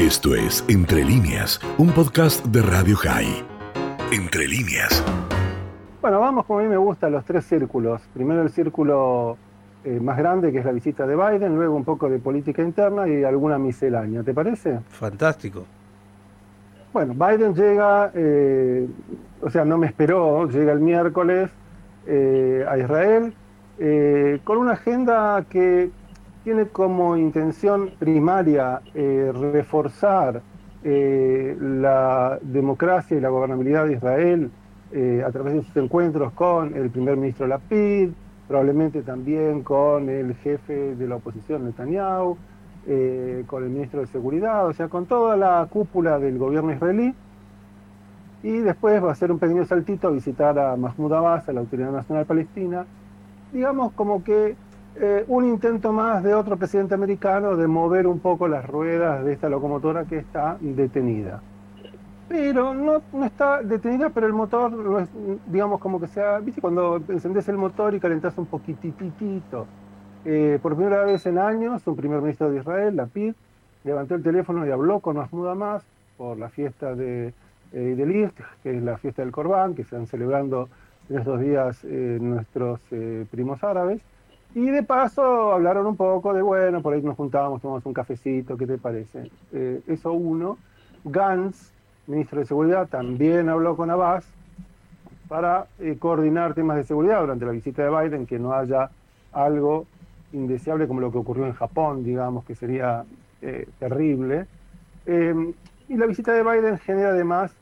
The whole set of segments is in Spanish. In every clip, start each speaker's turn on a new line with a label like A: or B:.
A: Esto es Entre líneas, un podcast de Radio High. Entre líneas.
B: Bueno, vamos como a mí me gustan los tres círculos. Primero el círculo eh, más grande, que es la visita de Biden, luego un poco de política interna y alguna miscelánea. ¿Te parece?
C: Fantástico.
B: Bueno, Biden llega, eh, o sea, no me esperó, llega el miércoles eh, a Israel con una agenda que tiene como intención primaria reforzar la democracia y la gobernabilidad de Israel a través de sus encuentros con el primer ministro Lapid, probablemente también con el jefe de la oposición Netanyahu, eh, con el ministro de Seguridad, o sea, con toda la cúpula del gobierno israelí. Y después va a hacer un pequeño saltito a visitar a Mahmoud Abbas, a la Autoridad Nacional Palestina. Digamos como que eh, un intento más de otro presidente americano de mover un poco las ruedas de esta locomotora que está detenida. Pero no, no está detenida, pero el motor, no es, digamos como que sea, ¿viste? Cuando encendés el motor y calentás un poquititito eh, por primera vez en años, un primer ministro de Israel, Lapid, levantó el teléfono y habló con Mahmoud Hamas por la fiesta de eh, que es la fiesta del Corbán, que se están celebrando en estos días eh, nuestros primos árabes. Y de paso hablaron un poco de, bueno, por ahí nos juntábamos, tomamos un cafecito, ¿qué te parece? eso uno. Gantz, ministro de Seguridad, también habló con Abbas para coordinar temas de seguridad durante la visita de Biden, que no haya algo indeseable como lo que ocurrió en Japón, digamos, que sería eh, terrible. Eh, y la visita de Biden genera además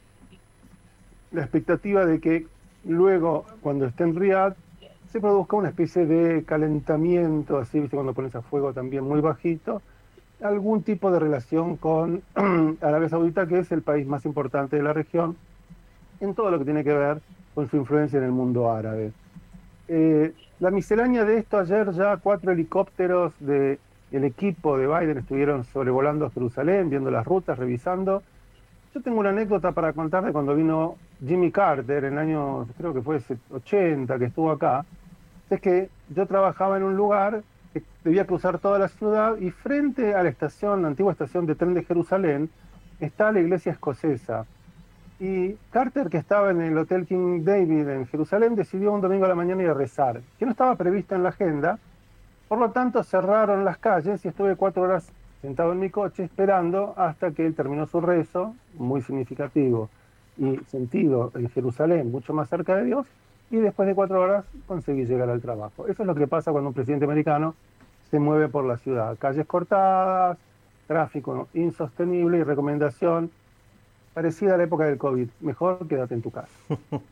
B: la expectativa de que luego, cuando esté en Riyadh, se produzca una especie de calentamiento, así, ¿viste? cuando pones a fuego también muy bajito, algún tipo de relación con Arabia Saudita, que es el país más importante de la región, en todo lo que tiene que ver con su influencia en el mundo árabe. Eh, la miscelánea de esto, ayer ya cuatro helicópteros del equipo de Biden estuvieron sobrevolando Jerusalén, viendo las rutas, revisando. Yo tengo una anécdota para contar de cuando vino Jimmy Carter en el año, creo que fue 80, que estuvo acá. Es que yo trabajaba en un lugar que debía cruzar toda la ciudad y frente a la estación, la antigua estación de tren de Jerusalén, está la iglesia escocesa. Y Carter, que estaba en el Hotel King David en Jerusalén, decidió un domingo a la mañana ir a rezar, que no estaba previsto en la agenda. Por lo tanto, cerraron las calles y estuve cuatro horas sentado en mi coche esperando hasta que él terminó su rezo, muy significativo y sentido en Jerusalén, mucho más cerca de Dios, y después de cuatro horas conseguí llegar al trabajo. Eso es lo que pasa cuando un presidente americano se mueve por la ciudad. Calles cortadas, tráfico insostenible y recomendación parecida a la época del COVID. Mejor quédate en tu casa.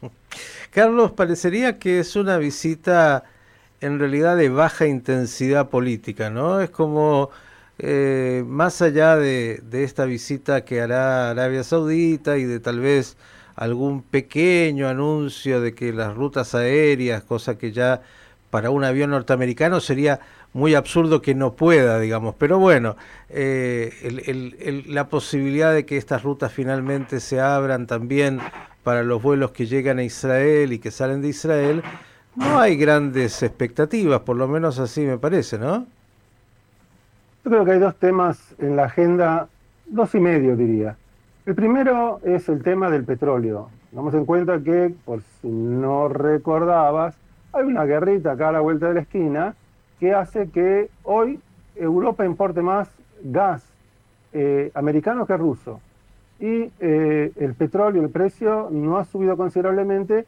C: Carlos, parecería que es una visita en realidad de baja intensidad política, ¿no? Es como eh, más allá de, esta visita que hará Arabia Saudita y de tal vez algún pequeño anuncio de que las rutas aéreas, cosa que ya para un avión norteamericano sería muy absurdo que no pueda, digamos. Pero bueno, eh, la posibilidad de que estas rutas finalmente se abran también para los vuelos que llegan a Israel y que salen de Israel, no hay grandes expectativas, por lo menos así me parece, ¿no?
B: Yo creo que hay dos temas en la agenda, dos y medio diría. El primero es el tema del petróleo. Damos en cuenta que, por si no recordabas, hay una guerrita acá a la vuelta de la esquina que hace que hoy Europa importe más gas eh, americano que ruso. Y eh, el petróleo, el precio no ha subido considerablemente,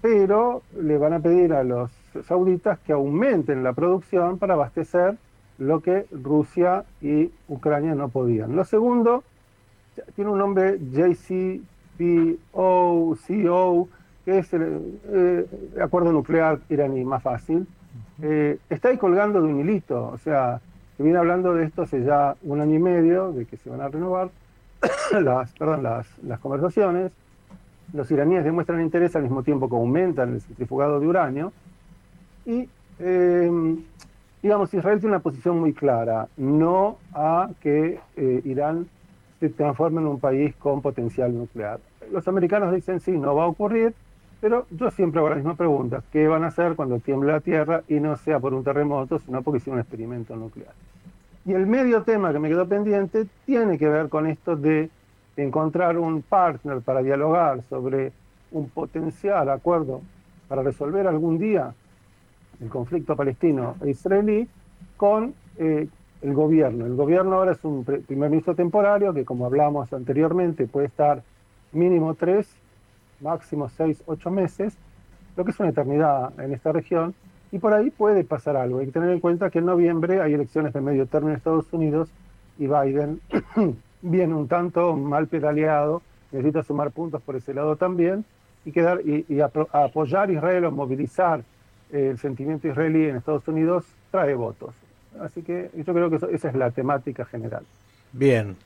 B: pero le van a pedir a los sauditas que aumenten la producción para abastecer lo que Rusia y Ucrania no podían. Lo segundo, tiene un nombre JCPO, CO, que es el eh, acuerdo nuclear iraní, más fácil, eh, está ahí colgando de un hilito, o sea, se viene hablando de esto hace ya un año y medio, de que se van a renovar las, perdón, las, las conversaciones. Los iraníes demuestran interés al mismo tiempo que aumentan el centrifugado de uranio. Y, eh, digamos, Israel tiene una posición muy clara, no a que eh, Irán se transforme en un país con potencial nuclear. Los americanos dicen, sí, no va a ocurrir, pero yo siempre hago la misma pregunta, ¿qué van a hacer cuando tiemble la Tierra y no sea por un terremoto, sino porque hicieron un experimento nuclear? Y el medio tema que me quedó pendiente tiene que ver con esto de encontrar un partner para dialogar sobre un potencial acuerdo para resolver algún día el conflicto palestino e israelí con eh, el gobierno. El gobierno ahora es un primer ministro temporario que, como hablamos anteriormente, puede estar mínimo tres, máximo seis, ocho meses, lo que es una eternidad en esta región, y por ahí puede pasar algo. Hay que tener en cuenta que en noviembre hay elecciones de medio término en Estados Unidos y Biden viene un tanto mal pedaleado, necesita sumar puntos por ese lado también y, quedar, y, apoyar a Israel o movilizar eh, el sentimiento israelí en Estados Unidos trae votos. Así que yo creo que esa es la temática general.
C: Bien,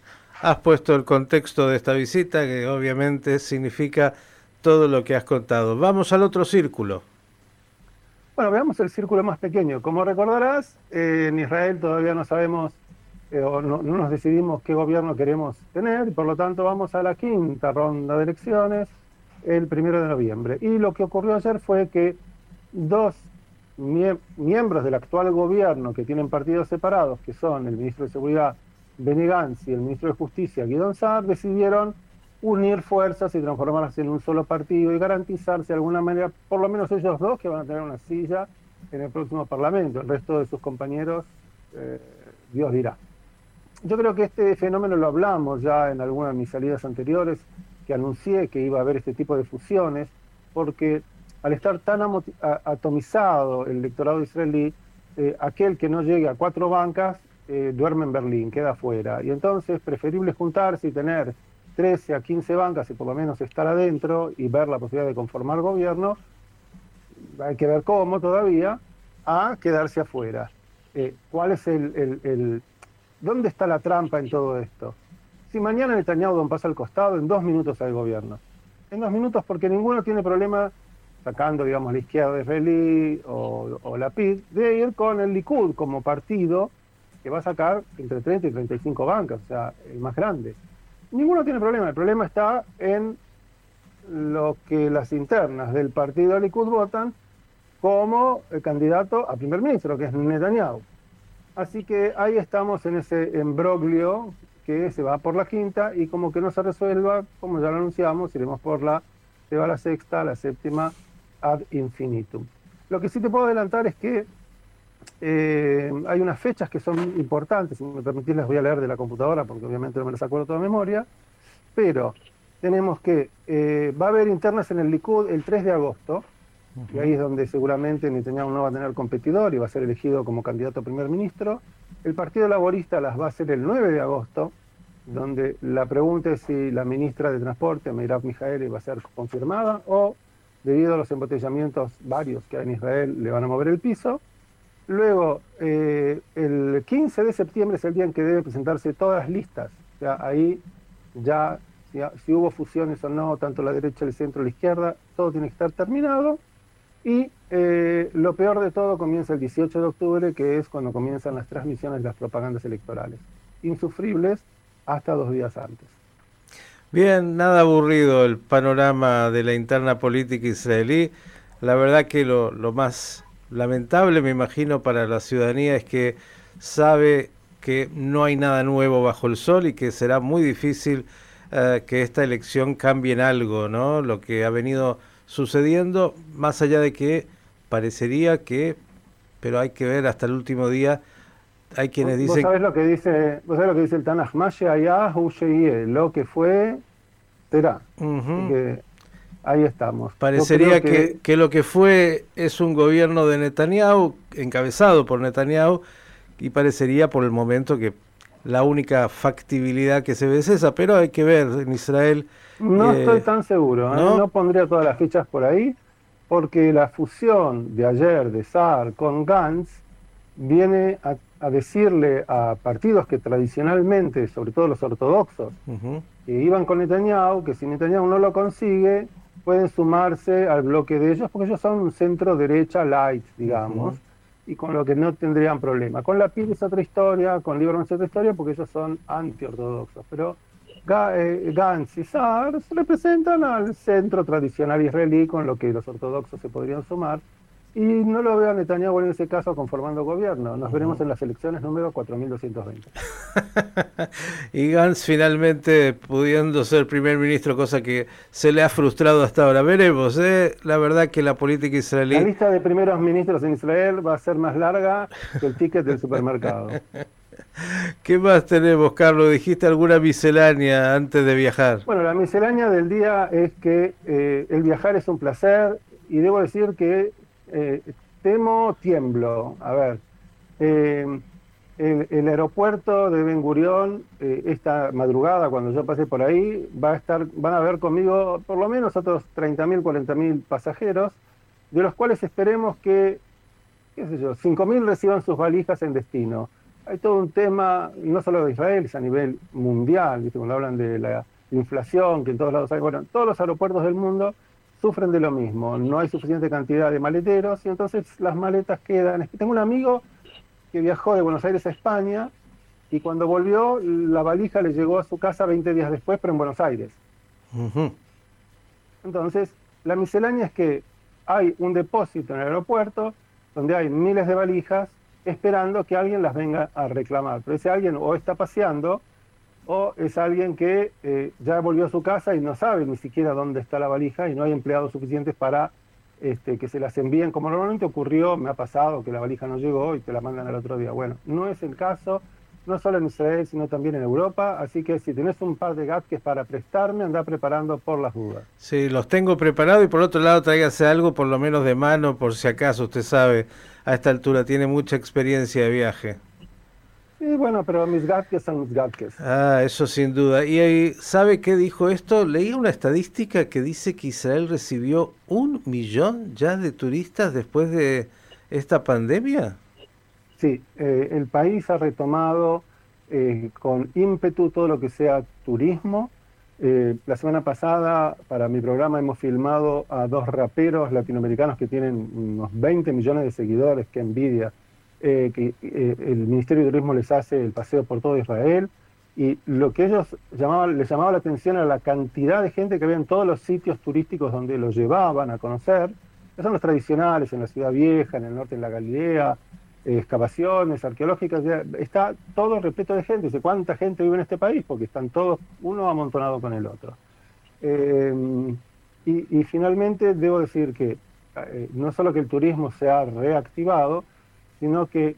C: has puesto el contexto de esta visita que obviamente significa todo lo que has contado. Vamos al otro círculo.
B: Bueno, veamos el círculo más pequeño. Como recordarás, eh, en Israel todavía no sabemos eh, o no, no, nos decidimos qué gobierno queremos tener y por lo tanto vamos a la quinta ronda de elecciones el primero de noviembre. Y lo que ocurrió ayer fue que dos miembros del actual gobierno que tienen partidos separados, que son el ministro de Seguridad Benny Gantz y el ministro de Justicia Guidon Saar, decidieron unir fuerzas y transformarse en un solo partido y garantizarse de alguna manera, por lo menos ellos dos, que van a tener una silla en el próximo Parlamento. El resto de sus compañeros, eh, Dios dirá. Yo creo que este fenómeno lo hablamos ya en algunas de mis salidas anteriores, que anuncié que iba a haber este tipo de fusiones, porque al estar tan atomizado el electorado israelí, eh, aquel que no llegue a cuatro bancas eh, duerme en Berlín, queda afuera. Y entonces preferible juntarse y tener 13 a 15 bancas y por lo menos estar adentro y ver la posibilidad de conformar gobierno, hay que ver cómo todavía, a quedarse afuera. Eh, ¿Cuál es el, ¿Dónde está la trampa en todo esto? Si mañana Netanyahu pasa al costado, en dos minutos hay gobierno. En dos minutos porque ninguno tiene problema sacando, digamos, la izquierda de Feli o, la PID, de ir con el Likud como partido que va a sacar entre 30 y 35 bancas, o sea, el más grande. Ninguno tiene problema, el problema está en lo que las internas del partido Likud votan como el candidato a primer ministro, que es Netanyahu. Así que ahí estamos en ese embroglio que se va por la quinta y como que no se resuelva, como ya lo anunciamos, iremos por la, se va la sexta, la séptima ad infinitum. Lo que sí te puedo adelantar es que eh, hay unas fechas que son importantes, si me permitís las voy a leer de la computadora porque obviamente no me las acuerdo toda memoria, pero tenemos que eh, va a haber internas en el Likud el 3 de agosto, y ahí es donde seguramente Netanyahu no va a tener competidor y va a ser elegido como candidato a primer ministro. El Partido Laborista las va a hacer el 9 de agosto, donde la pregunta es si la ministra de Transporte, Meirav Mijaeli, va a ser confirmada o debido a los embotellamientos varios que hay en Israel, le van a mover el piso. Luego, eh, el 15 de septiembre es el día en que deben presentarse todas las listas. O sea, ahí ya, si, hubo fusiones o no, tanto la derecha, el centro, la izquierda, todo tiene que estar terminado. Y eh, lo peor de todo comienza el 18 de octubre, que es cuando comienzan las transmisiones de las propagandas electorales. Insufribles hasta dos días antes.
C: Bien, nada aburrido el panorama de la interna política israelí. La verdad que lo, más lamentable, me imagino, para la ciudadanía es que sabe que no hay nada nuevo bajo el sol y que será muy difícil eh, que esta elección cambie en algo, ¿no? Lo que ha venido sucediendo, más allá de que parecería que, pero hay que ver hasta el último día, hay quienes dicen... ¿Vos
B: sabés lo que dice, ¿vos sabés lo que dice el Tanaj? allá, lo que fue, será. ahí estamos.
C: Parecería que... Que, lo que fue es un gobierno de Netanyahu, encabezado por Netanyahu, y parecería por el momento que la única factibilidad que se ve es esa, pero hay que ver en Israel.
B: No eh, estoy tan seguro, ¿eh? ¿no? pondría todas las fichas por ahí, porque la fusión de ayer de Saar con Gantz viene a a decirle a partidos que tradicionalmente, sobre todo los ortodoxos, que iban con Netanyahu, que si Netanyahu no lo consigue, pueden sumarse al bloque de ellos, porque ellos son un centro derecha light, digamos, y con lo que no tendrían problema. Con la PIB es otra historia, con Lieberman es otra historia, porque ellos son anti-ortodoxos, pero eh, Gantz y SARS representan al centro tradicional israelí, con lo que los ortodoxos se podrían sumar, Y no lo veo a Netanyahu en ese caso conformando gobierno. Nos veremos en las elecciones número 4220.
C: y Gantz finalmente pudiendo ser primer ministro, cosa que se le ha frustrado hasta ahora. Veremos, ¿eh? la verdad que la política israelí...
B: La lista de primeros ministros en Israel va a ser más larga que el ticket del supermercado.
C: ¿Qué más tenemos, Carlos? ¿Dijiste alguna miscelánea antes de viajar?
B: Bueno, la miscelánea del día es que eh, el viajar es un placer y debo decir que eh, temo, tiemblo. A ver, eh, el, aeropuerto de Ben Gurión, eh, esta madrugada, cuando yo pasé por ahí, va a estar, van a ver conmigo por lo menos otros 30.000, 40.000 pasajeros, de los cuales esperemos que, qué sé yo, 5.000 reciban sus valijas en destino. Hay todo un tema, no solo de Israel, es a nivel mundial, ¿viste? cuando hablan de la inflación, que en todos lados hay, bueno, todos los aeropuertos del mundo sufren de lo mismo, no hay suficiente cantidad de maleteros y entonces las maletas quedan. Tengo un amigo que viajó de Buenos Aires a España y cuando volvió la valija le llegó a su casa 20 días después, pero en Buenos Aires. Entonces, la miscelánea es que hay un depósito en el aeropuerto donde hay miles de valijas esperando que alguien las venga a reclamar. Pero ese alguien o está paseando o es alguien que eh, ya volvió a su casa y no sabe ni siquiera dónde está la valija y no hay empleados suficientes para este, que se las envíen, como normalmente ocurrió, me ha pasado que la valija no llegó y te la mandan al otro día. Bueno, no es el caso, no solo en Israel, sino también en Europa, así que si tenés un par de gadgets para prestarme, anda preparando por las dudas.
C: Sí, los tengo preparados y por otro lado tráigase algo por lo menos de mano, por si acaso, usted sabe, a esta altura tiene mucha experiencia de viaje.
B: Sí, bueno, pero mis gadgets son mis gadgets.
C: Ah, eso sin duda. ¿Y sabe qué dijo esto? Leí una estadística que dice que Israel recibió un millón ya de turistas después de esta pandemia.
B: Sí, eh, el país ha retomado eh, con ímpetu todo lo que sea turismo. Eh, la semana pasada, para mi programa, hemos filmado a dos raperos latinoamericanos que tienen unos 20 millones de seguidores, que envidia eh, que eh, el Ministerio de Turismo les hace el paseo por todo Israel y lo que ellos llamaban, les llamaba la atención era la cantidad de gente que había en todos los sitios turísticos donde los llevaban a conocer, que son los tradicionales, en la Ciudad Vieja, en el norte, en la Galilea, eh, excavaciones arqueológicas, está todo repleto de gente. Dice, ¿cuánta gente vive en este país? Porque están todos uno amontonado con el otro. y, y, finalmente debo decir que no solo que el turismo se ha reactivado, sino que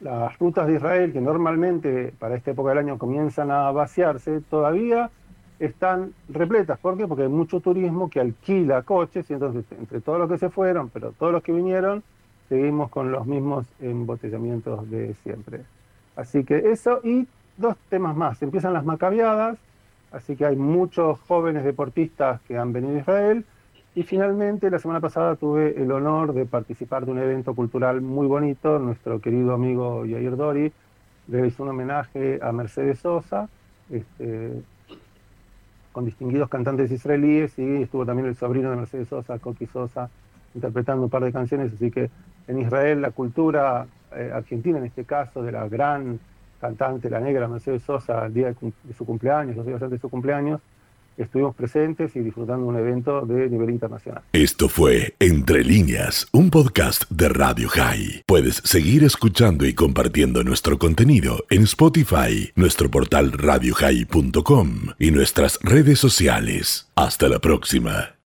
B: las rutas de Israel, que normalmente para esta época del año comienzan a vaciarse, todavía están repletas. ¿Por qué? Porque hay mucho turismo que alquila coches y entonces entre todos los que se fueron, pero todos los que vinieron, seguimos con los mismos embotellamientos de siempre. Así que eso y dos temas más. Empiezan las macabeadas, así que hay muchos jóvenes deportistas que han venido a Israel y finalmente, la semana pasada tuve el honor de participar de un evento cultural muy bonito. Nuestro querido amigo Yair Dori realizó un homenaje a Mercedes Sosa, este, con distinguidos cantantes israelíes, y estuvo también el sobrino de Mercedes Sosa, Koki Sosa, interpretando un par de canciones. Así que en Israel la cultura eh, argentina, en este caso, de la gran cantante, la negra Mercedes Sosa, el día de su cumpleaños, los días antes de su cumpleaños, estuvimos presentes y disfrutando un evento de nivel internacional.
A: Esto fue Entre líneas, un podcast de Radio High. Puedes seguir escuchando y compartiendo nuestro contenido en Spotify, nuestro portal radiohigh.com y nuestras redes sociales. Hasta la próxima.